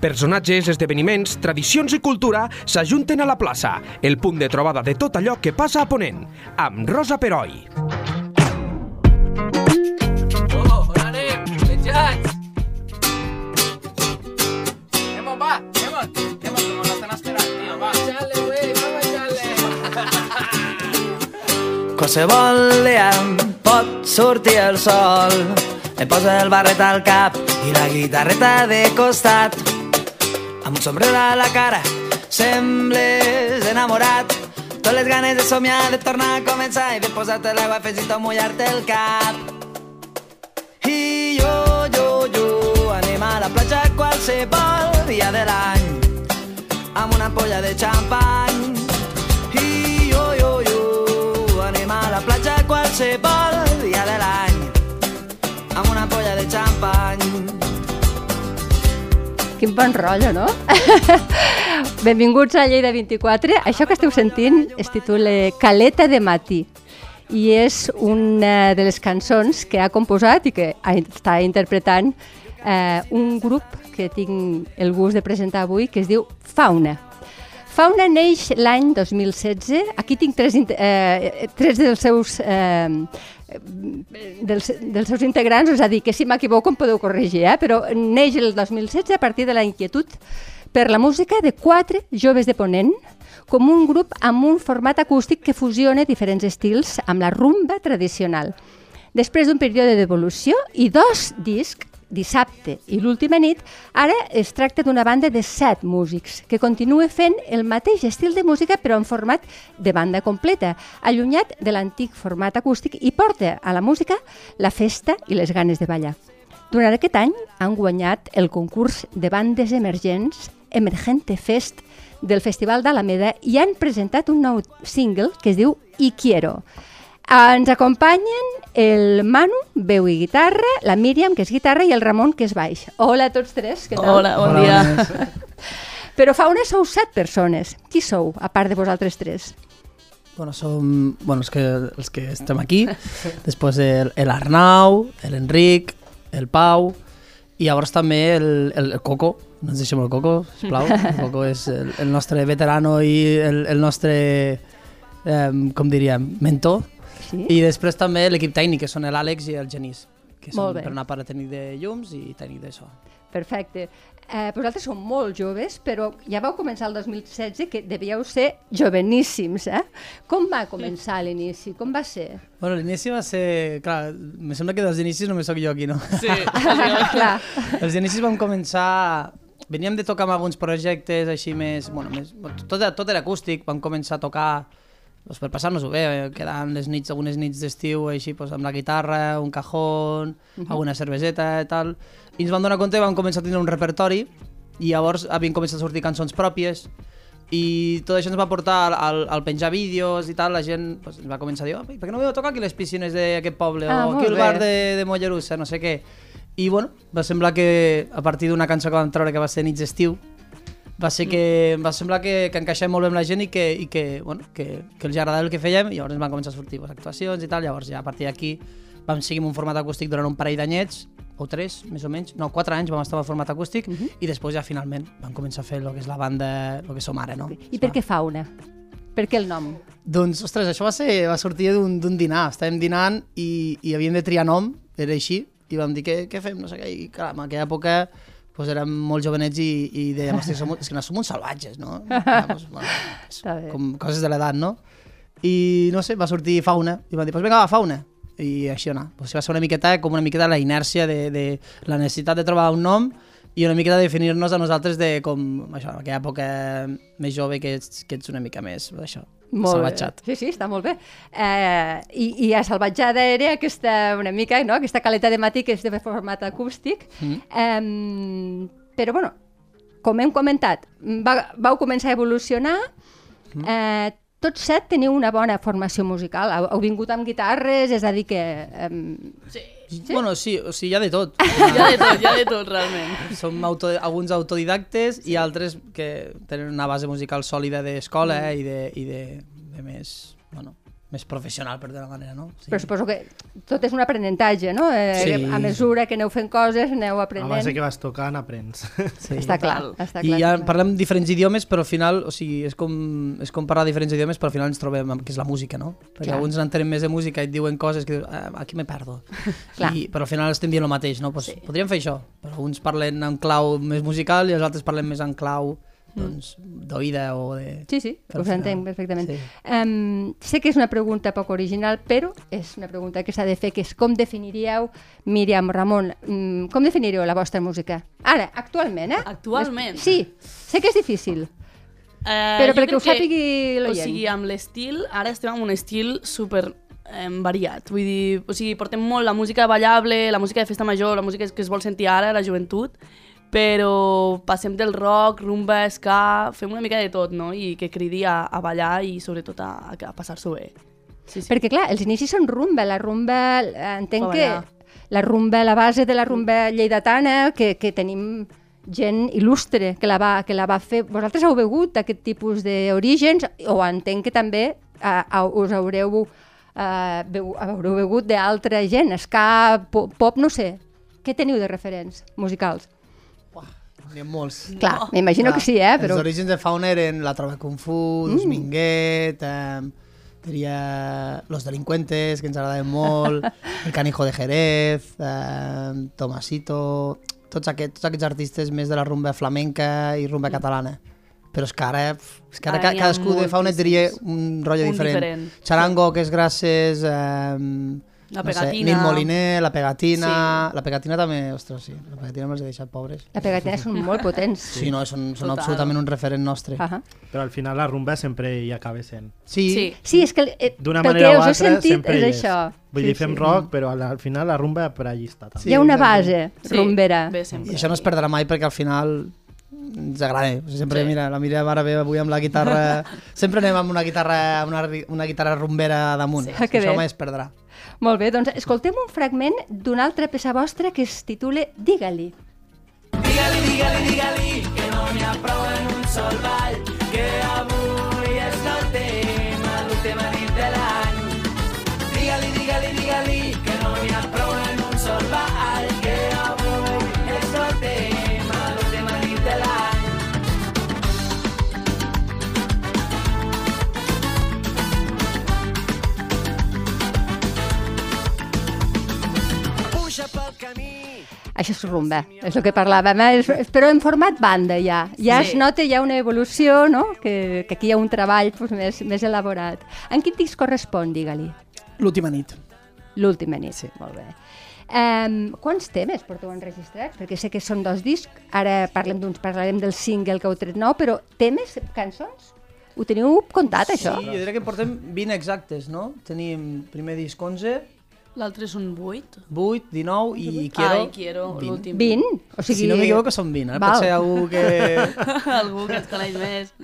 Personatges, esdeveniments, tradicions i cultura s'ajunten a la plaça, el punt de trobada de tot allò que passa a Ponent, amb Rosa Peroi. Oh, on anem? Va, va. Qualsevol dia pot sortir el sol em poso el barret al cap i la guitarreta de costat amb un sombrero a la cara sembles enamorat. Totes les ganes de somiar, de tornar a començar i de posar-te l'aigua afegit a mullar-te el cap. I jo, jo, jo anem a la platja qualsevol dia de l'any amb una ampolla de xampany. I jo, jo, jo anem a la platja qualsevol dia de l'any amb una ampolla de xampany Quin bon rotllo, no? Benvinguts a Lleida 24. Això que esteu sentint es titula Caleta de matí i és una de les cançons que ha composat i que està interpretant eh, un grup que tinc el gust de presentar avui que es diu Fauna. Fauna neix l'any 2016. Aquí tinc tres, eh, tres dels seus eh, dels, dels seus integrants, és a dir, que si m'equivoco em podeu corregir, eh? però neix el 2016 a partir de la inquietud per la música de quatre joves de Ponent, com un grup amb un format acústic que fusiona diferents estils amb la rumba tradicional. Després d'un període d'evolució i dos discs, dissabte i l'última nit, ara es tracta d'una banda de set músics que continua fent el mateix estil de música però en format de banda completa, allunyat de l'antic format acústic i porta a la música la festa i les ganes de ballar. Durant aquest any han guanyat el concurs de bandes emergents Emergente Fest del Festival d'Alameda i han presentat un nou single que es diu I Quiero. Ens acompanyen el Manu, veu i guitarra, la Míriam, que és guitarra, i el Ramon, que és baix. Hola a tots tres, què tal? Hola, bon Hola, dia. Però fa una sou set persones. Qui sou, a part de vosaltres tres? Bueno, som bueno, els, que, els que estem aquí, després el- l'Arnau, l'Enric, el Pau, i llavors també el, el, el Coco, no ens deixem el Coco, sisplau. El Coco és el, el nostre veterano i el, el nostre, eh, com diríem, mentor. Sí? I després també l'equip tècnic, que són l'Àlex i el Genís, que són per una part tècnic de llums i tècnic de so. Perfecte. Eh, vosaltres sou molt joves, però ja vau començar el 2016, que devíeu ser joveníssims, eh? Com va començar l'inici? Com va ser? Bueno, l'inici va ser... Clar, me sembla que dels inicis només sóc jo aquí, no? Sí, Clar. Els inicis vam començar... Veníem de tocar amb alguns projectes així més... Bueno, més tot, era- tot era acústic, vam començar a tocar doncs, per passar-nos-ho bé, eh, quedant les nits, algunes nits d'estiu així doncs, amb la guitarra, un cajón, alguna cerveseta i tal. I ens vam donar compte i vam començar a tenir un repertori i llavors havien començat a sortir cançons pròpies i tot això ens va portar al, al, al penjar vídeos i tal, la gent pues, ens va començar a dir oh, per què no veu tocar aquí les piscines d'aquest poble Ah, o aquí el bé. bar de, de Mollerussa, no sé què i bueno, va semblar que a partir d'una cançó que vam treure que va ser Nits d'estiu va ser que em va semblar que, que encaixem molt bé amb la gent i que, i que, bueno, que, que els agradava el que fèiem i llavors van començar a sortir pues, actuacions i tal, llavors ja a partir d'aquí vam seguir en un format acústic durant un parell d'anyets o tres, més o menys, no, quatre anys vam estar en format acústic i després ja finalment vam començar a fer el que és la banda, el que som ara, no? I per què fauna? Per què el nom? Doncs, ostres, això va, ser, va sortir d'un dinar. Estàvem dinant i, i havíem de triar nom, era així, i vam dir, què, què fem? No sé què. I clar, en aquella època doncs érem molt jovenets i, i dèiem, hosti, som, és que no som uns salvatges, no? Clar, doncs, bueno, és com coses de l'edat, no? I no sé, va sortir fauna, i van dir, doncs vinga, va, fauna. I així anar. Pues va ser una miqueta com una miqueta la inèrcia de, de la necessitat de trobar un nom i una miqueta de definir-nos a nosaltres de com, això, en aquella època més jove que ets, que ets una mica més, això, Molt salvatjat. Bé. Sí, sí, està molt bé. Eh, i, I a salvatjada era aquesta, una mica, no? aquesta caleta de matí que és de format acústic. Mm. Eh, però, bueno, com hem comentat, va, vau començar a evolucionar. Mm. Eh, tots set teniu una bona formació musical. Heu, vingut amb guitarres, és a dir que... Eh, sí. Sí? Bueno, sí, o sigui, hi ha de tot. Hi ha de tot, hi ha de tot, realment. Som auto, alguns autodidactes sí. i altres que tenen una base musical sòlida d'escola mm. i, de, i de, de més... Bueno, més professional, per dir una manera, no? Sí. Però suposo que tot és un aprenentatge, no? Eh, Sí. A mesura que aneu fent coses, aneu A aprenent. base que vas tocant, aprens. sí. Està clar, està I clar. ja parlem diferents idiomes, però al final, o sigui, és com, és com parlar diferents idiomes, però al final ens trobem amb que és la música, no? Perquè Clar. alguns n'entenen més de música i et diuen coses que dius, ah, aquí me perdo. Clar. I, però al final estem dient el mateix, no? Pues, sí. Podríem fer això, però uns parlen en clau més musical i els altres parlen més en clau doncs, d'oïda o de... Sí, sí, us al entenc perfectament. sí. Um, sé que és una pregunta poc original, però és una pregunta que s'ha de fer, que és com definiríeu, Míriam, Ramon, um, com definiríeu la vostra música? Ara, actualment, eh? Actualment? Sí, sé que és difícil. Eh, Però perquè ho sàpigui l'oient. O sigui, amb l'estil, ara estem amb un estil super eh, variat. Vull dir, o sigui, portem molt la música ballable, la música de festa major, la música que es vol sentir ara, la joventut, però passem del rock, rumba, ska, fem una mica de tot, no? I que cridi a, a ballar i sobretot a, a passar-s'ho bé. Sí, sí. Perquè, clar, els inicis són rumba. La rumba, eh, entenc que la rumba, la base de la rumba lleidatana, que, que tenim gent il·lustre que la, va, que la va fer. Vosaltres heu begut d'aquest tipus d'orígens o entenc que també eh, au- us haureu, eh, beu, haureu begut d'altra gent, ska, po- pop, no sé. Què teniu de referents musicals? N'hi ha molts. Clar, m'imagino que sí, eh? Però... Els orígens de Fauna eren la Trova Kung Fu, mm. Minguet, eh, diria Los Delincuentes, que ens agradaven molt, El Canijo de Jerez, eh, Tomasito... Tots aquests, tots aquests artistes més de la rumba flamenca i rumba catalana. Però és que ara, és que ara, Ara cadascú de Fauna et diria un rotllo Un diferent. diferent. Charango, que és gràcies... Eh, La no sé, pegatina. Nil Moliner, la pegatina... Sí. La pegatina també, ostres, sí. La pegatina me'ls he deixat pobres. La pegatina són molt potents. Sí, no, són, són Total. absolutament un referent nostre. Ahà. Però al final la rumba sempre hi acaba sent. Sí, Sí. Sí, és que eh, D'una manera que o us he altra sentit sempre és hi això. Vull Sí, dir, fem sí. rock, però al, al final la rumba per allí està també. Sí, Hi ha una base Sí, rumbera. Bé, I això no es perdrà mai perquè al final ens agrada. O sigui, sempre, Sí. mira, la Míriam ara ve avui amb la guitarra... sempre anem amb una guitarra, una, una guitarra rumbera damunt. Ah, que això bé. mai es perdrà. Molt bé, doncs escoltem un fragment d'una altra peça vostra que es titula Digue-li. Això és rumba, és el que parlàvem, eh? És- però en format banda ja. Ja Sí. es nota ja una evolució, no? Que, que aquí hi ha un treball pues, més, més elaborat. En quin disc correspon, digue-li? L'última nit. L'última nit. Sí. Molt bé. Um, quants temes porteu enregistrats? Perquè sé que són dos discs, ara parlem d'uns, parlarem del single que heu tret nou, però temes, cançons? Ho teniu comptat, això? Sí, jo diria que portem 20 exactes, no? Tenim primer disc 11, L'altre és un 8. 8, 19 i Quiero, Ai, quiero, 20. l'últim. 20? O sigui... Si no m'equivoco són 20, eh? Val. Pot ser algú que... Algú que ens coneix més.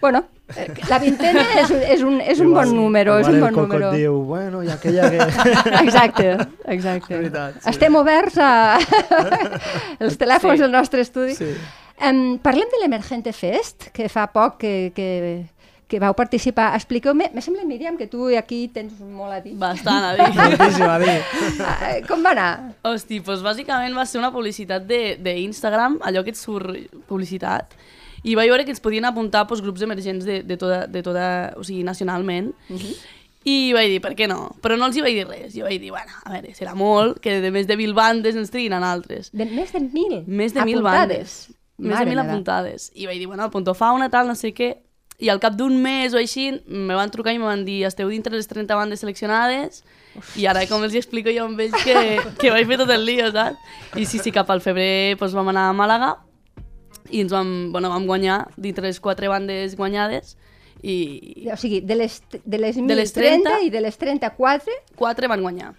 Bueno, eh, la vintena és, és un, és un bon número, és un bon el Coco número. et diu, bueno, i aquella que... Exacte, exacte. veritat, sí. Estem oberts a els telèfons Sí. del nostre estudi. Sí. Um, parlem de l'Emergente Fest, que fa poc que, que, que vau participar. Expliqueu-me, me sembla, Míriam, que tu aquí tens molt a dir. Bastant, a dir. Moltíssim, a dir. Ah, Com va anar? Hosti, doncs bàsicament va ser una publicitat de- d'Instagram, allò que et surt publicitat, i vaig veure que ens podien apuntar doncs, grups emergents de, de, tota, de tota, o sigui, nacionalment, i vaig dir, per què no? Però no els hi vaig dir res. Jo vaig dir, bueno, a veure, serà molt que de més de mil bandes ens triguin en altres. De, més de mil Més de mil apuntades. bandes. Més Mare de mil apuntades. I vaig dir, bueno, el Punto Fauna, tal, no sé què. I al cap d'un mes o així me van trucar i me van dir esteu dintre les 30 bandes seleccionades i ara com els explico jo amb ells que, que vaig fer tot el lío, saps? I sí, sí, cap al febrer doncs, vam anar a Màlaga i ens vam, bueno, vam guanyar dintre les quatre bandes guanyades i O sigui, de les, de les, De les 1030 30 i de les 34, quatre van guanyar.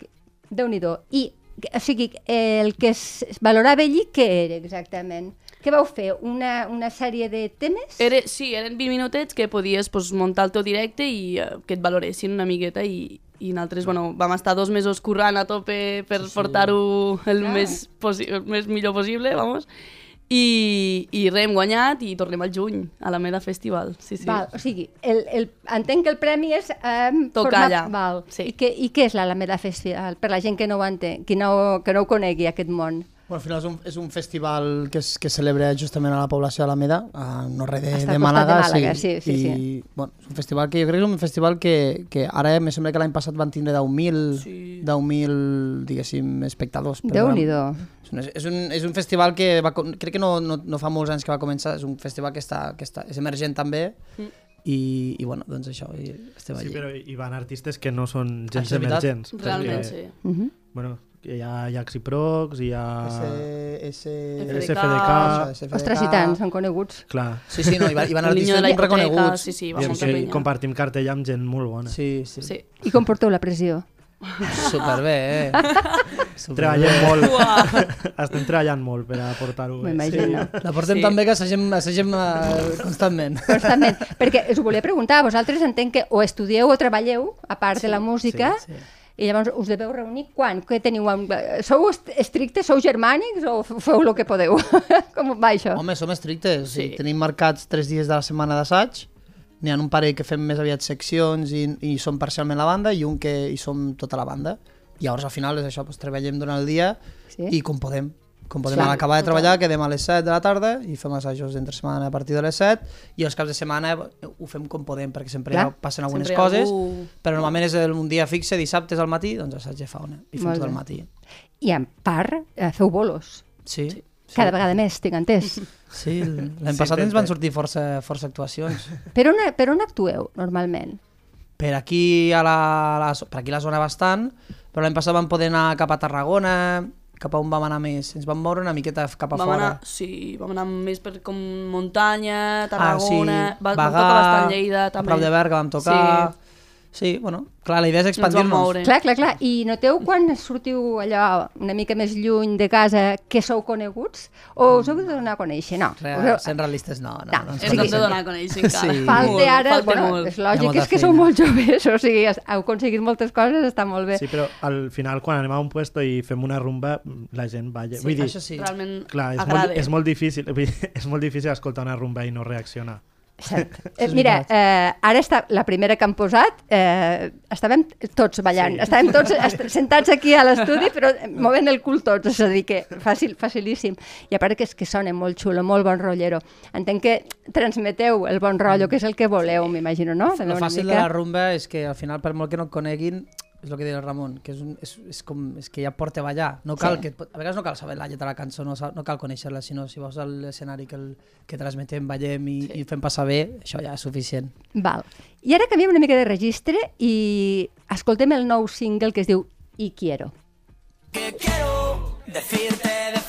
déu nhi I, o sigui, el que es valorava allí, què era exactament? Què vau fer? Una, una sèrie de temes? Era, sí, eren 20 minutets que podies pues, muntar el teu directe i uh, que et valoressin una miqueta i, i nosaltres bueno, vam estar dos mesos currant a tope per sí, sí. portar-ho el, Ah. més, el més millor possible, vamos. I, i res, hem guanyat i tornem al juny, a la Meda Festival. Sí, sí. Val, o sigui, el, el, entenc que el premi és... Um, Tocar allà, Val. sí. I, què, I què és l'Alameda Festival? Per la gent que no ho entén, que no, que no ho conegui, aquest món. Bueno, al final és un, és un festival que es, que es celebra justament a la població d'Alameda, a no res de, Està de Màlaga. de Màlaga, sí, sí, I, sí. Bueno, és un festival que jo crec que és un festival que, que ara me sembla que l'any passat van tindre 10.000, Sí. 10.000 diguéssim, espectadors. però Déu-n'hi-do. És un, és, un, és un festival que va, crec que no, no, no fa molts anys que va començar, és un festival que, està, que està, és emergent també, i, i bueno, doncs això, i estem Sí, allí. però hi van artistes que no són gens emergents. Realment, perquè, sí. Uh -huh. Bueno, hi ha, hi ha Xiprox, hi ha... S, S, SFDK. SFDK. Ostres, i tant, són coneguts. Clar. Sí, sí, no, hi, va, hi van artistes ben hipoteca, reconeguts. sí, sí, va I molta penya. compartim cartell amb gent molt bona. Sí, sí. Sí. I com porteu la pressió? Superbé, eh? Superbé. Treballem molt. Uah. Estem treballant molt per a portar-ho bé. M'imagino. La portem Sí. sí. tan bé que assagem, assagem uh, constantment. Constantment. Perquè us ho volia preguntar, vosaltres entenc que o estudieu o treballeu, a part de la música, sí, sí. I llavors us deveu reunir quan? Què teniu? amb- Sou est- estrictes, sou germànics o feu el que podeu? Com va això? Home, som estrictes. Sí. Sí. Tenim marcats tres dies de la setmana d'assaig. N'hi ha un parell que fem més aviat seccions i, i som parcialment la banda i un que hi som tota la banda. I llavors al final és això, doncs, treballem durant el dia Sí. i com podem. Com podem. Clar, acabar de treballar quedem a les 7 de la tarda i fem assajos d'entre setmana a partir de les 7 i els caps de setmana ho fem com podem perquè sempre Clar. ja passen algunes Sempre coses algú- però normalment és el- un dia fixe, dissabtes al matí, doncs assaig de fauna i fem Molt tot el matí. I en part eh, feu bolos. Sí, sí. Cada vegada més, tinc entès. Sí, l'any Sí, passat ens van sortir força, força actuacions. Per on, per on actueu, normalment? Per aquí a la, la, per aquí a la zona bastant, però l'any passat vam poder anar cap a Tarragona, cap a on vam anar més? Ens vam moure una miqueta cap a Vam fora. anar, sí, vam anar més per com muntanya, ah, sí, Tarragona, va, vam Bagà, tocar bastant Lleida també. A prop de Berga vam tocar. Sí. Sí, bueno, clar, la idea és expandir-nos. Clar, clar, clar. I noteu quan sortiu allò una mica més lluny de casa que sou coneguts? O us heu de donar a conèixer? No. Us heu- Re, sent realistes, no. no, No, no ens Ens hem de donar a conèixer encara. Sí. Falta Molt, ara, falta bueno, molt. és lògic, és que sou molt joves, o sigui, heu aconseguit moltes coses, està molt bé. Sí, però al final, quan anem a un puesto i fem una rumba, la gent balla. Sí, Vull dir, això sí. Realment clar, és agrada. molt, és molt difícil, vull dir, és molt difícil escoltar una rumba i no reaccionar. Cert. Eh, mira, eh, ara està la primera que han posat, eh, estàvem tots ballant, sí. estàvem tots est sentats aquí a l'estudi, però movent el cul tots, és a dir, que fàcil, facilíssim. I a part que és que sona molt xulo, molt bon rotllero. Entenc que transmeteu el bon rotllo, que és el que voleu, m'imagino, no? També El fàcil mica. de la rumba és que al final, per molt que no et coneguin, és el que deia el Ramon, que és, un, és, és, com, és que ja porta a ballar. No cal Sí. que, a vegades no cal saber la lletra de la cançó, no, no cal conèixer-la, sinó si veus l'escenari que, el, que transmetem, ballem i, i fem passar bé, això ja és suficient. Val. I ara canviem una mica de registre i escoltem el nou single que es diu I quiero. que quiero decirte de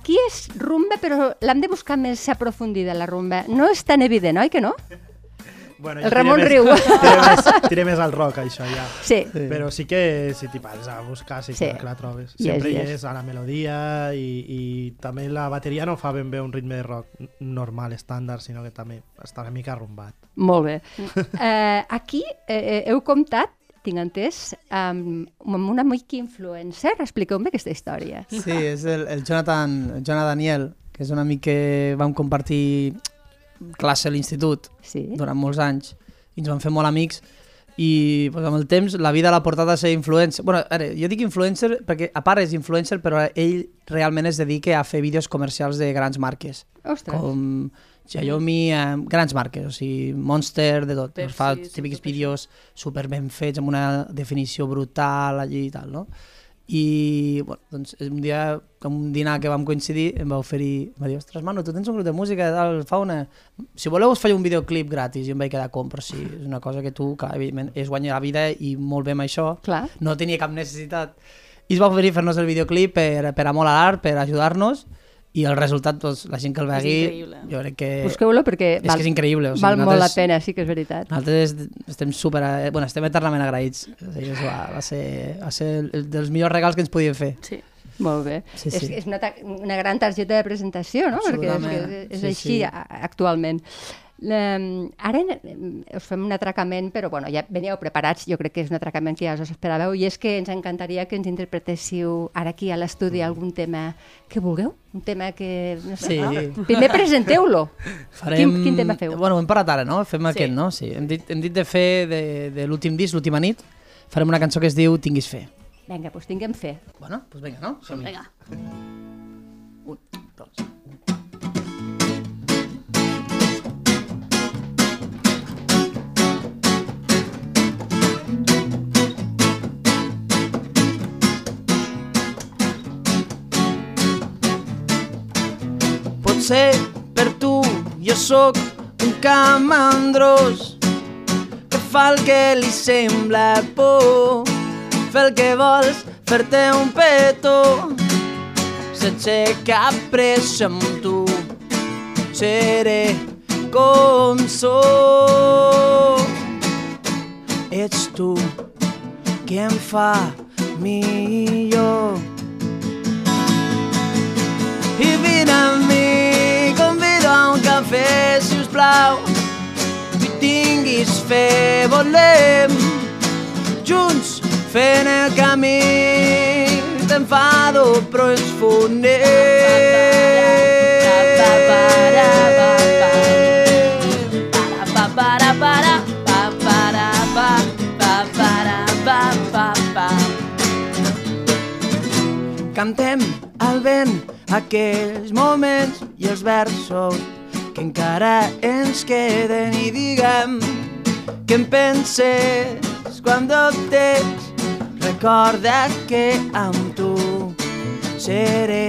Aquí és rumba, però l'hem de buscar més aprofundida, la rumba. No és tan evident, oi que no? Bueno, El Ramon tiré riu. Més, tiré, més, tiré més al rock, això, ja. Sí. Sí. Però sí que si t'hi pares a buscar, sí, Sí. que la trobes. Sempre hi és. a la melodia i, i també la bateria no fa ben bé un ritme de rock normal, estàndard, sinó que també està una mica arrumbat. Molt bé. Eh, aquí eh, heu comptat, tinc entès, amb, amb una mica influencer. Expliqueu-me aquesta història. Sí, és el, el Jonathan, el Jonathan Daniel, que és un amic que vam compartir classe a l'institut Sí. durant molts anys i ens vam fer molt amics i pues, amb el temps la vida l'ha portat a ser influencer. Bueno, ara, jo dic influencer perquè a part és influencer però ell realment es dedica a fer vídeos comercials de grans marques Ostres. com Xiaomi, eh, grans marques, o sigui, Monster, de tot. Pepsi, fa sí, típics vídeos super ben fets, amb una definició brutal allí i tal, no? I, bueno, doncs, un dia, amb un dinar que vam coincidir, em va oferir, em va dir, ostres, mano, tu tens un grup de música, tal, fa una... Si voleu us faig un videoclip gratis, i em vaig quedar com, però sí, és una cosa que tu, clar, evidentment, és guanyar la vida i molt bé amb això, Clar. no tenia cap necessitat. I es va oferir fer-nos el videoclip per, per amor a l'art, per ajudar-nos, i el resultat, doncs, la gent que el increïble. jo crec que... Busqueu-lo perquè és que és increïble. O sigui, val molt la pena, sí que és veritat. Nosaltres estem super... eh, Bueno, estem eternament agraïts. O va, va, ser, va ser el dels millors regals que ens podien fer. Sí. Molt bé. Sí, És, sí. és una, ta- una gran targeta de presentació, no? Perquè és, és, és Sí, així sí. actualment. Um, ara us fem un atracament, però bueno, ja veníeu preparats, jo crec que és un atracament que ja us esperàveu, i és que ens encantaria que ens interpretéssiu ara aquí a l'estudi algun tema que vulgueu, un tema que... No sé, Sí. no? Primer presenteu-lo. Quin, quin tema feu? Bueno, hem parat ara, no? Fem Sí. aquest, no? Sí. Hem dit, hem dit de fer de, de l'últim disc, l'última nit, farem una cançó que es diu Tinguis fe. Vinga, doncs tinguem fe. Bueno, doncs vinga, no? Som Vinga. Sóc un camandrós que fa el que li sembla por. Fer el que vols, fer-te un petó. Sense cap pressa amb tu seré com sóc. Ets tu qui em fa millor plau i tinguis fe volem junts fent el camí t'enfado però ens. Cantem al vent aquells moments i els versos que encara ens queden i diguem que em penses quan dubtes recorda que amb tu seré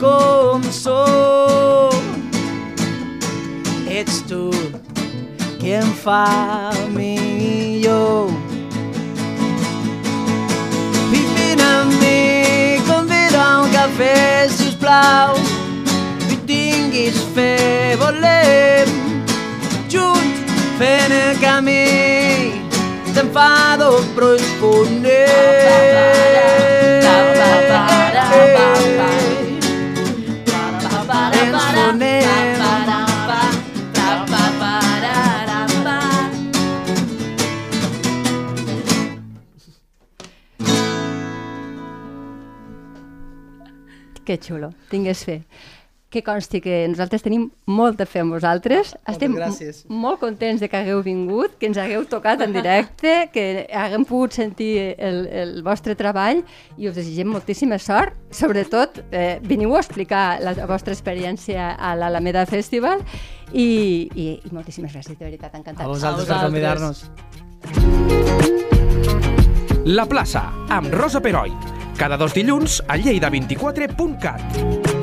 com sóc. Ets tu qui em fa millor. I vine amb mi, convido a un cafè, sisplau, i tinguis fe, volem, junts fent el camí, t'enfado però ens fonem. Que xulo, tingues fe. Que consti que nosaltres tenim molta fe en vosaltres. Estem gràcies. molt contents de que hagueu vingut, que ens hagueu tocat en directe, que haguem pogut sentir el, el vostre treball i us desitgem moltíssima sort. Sobretot, eh, veniu a explicar la vostra experiència a l'Alameda Festival i, i, i moltíssimes gràcies, de veritat, A encantats. vosaltres per vosaltres. convidar-nos. La plaça, amb Rosa Peroi. Cada dos dilluns a lleida24.cat.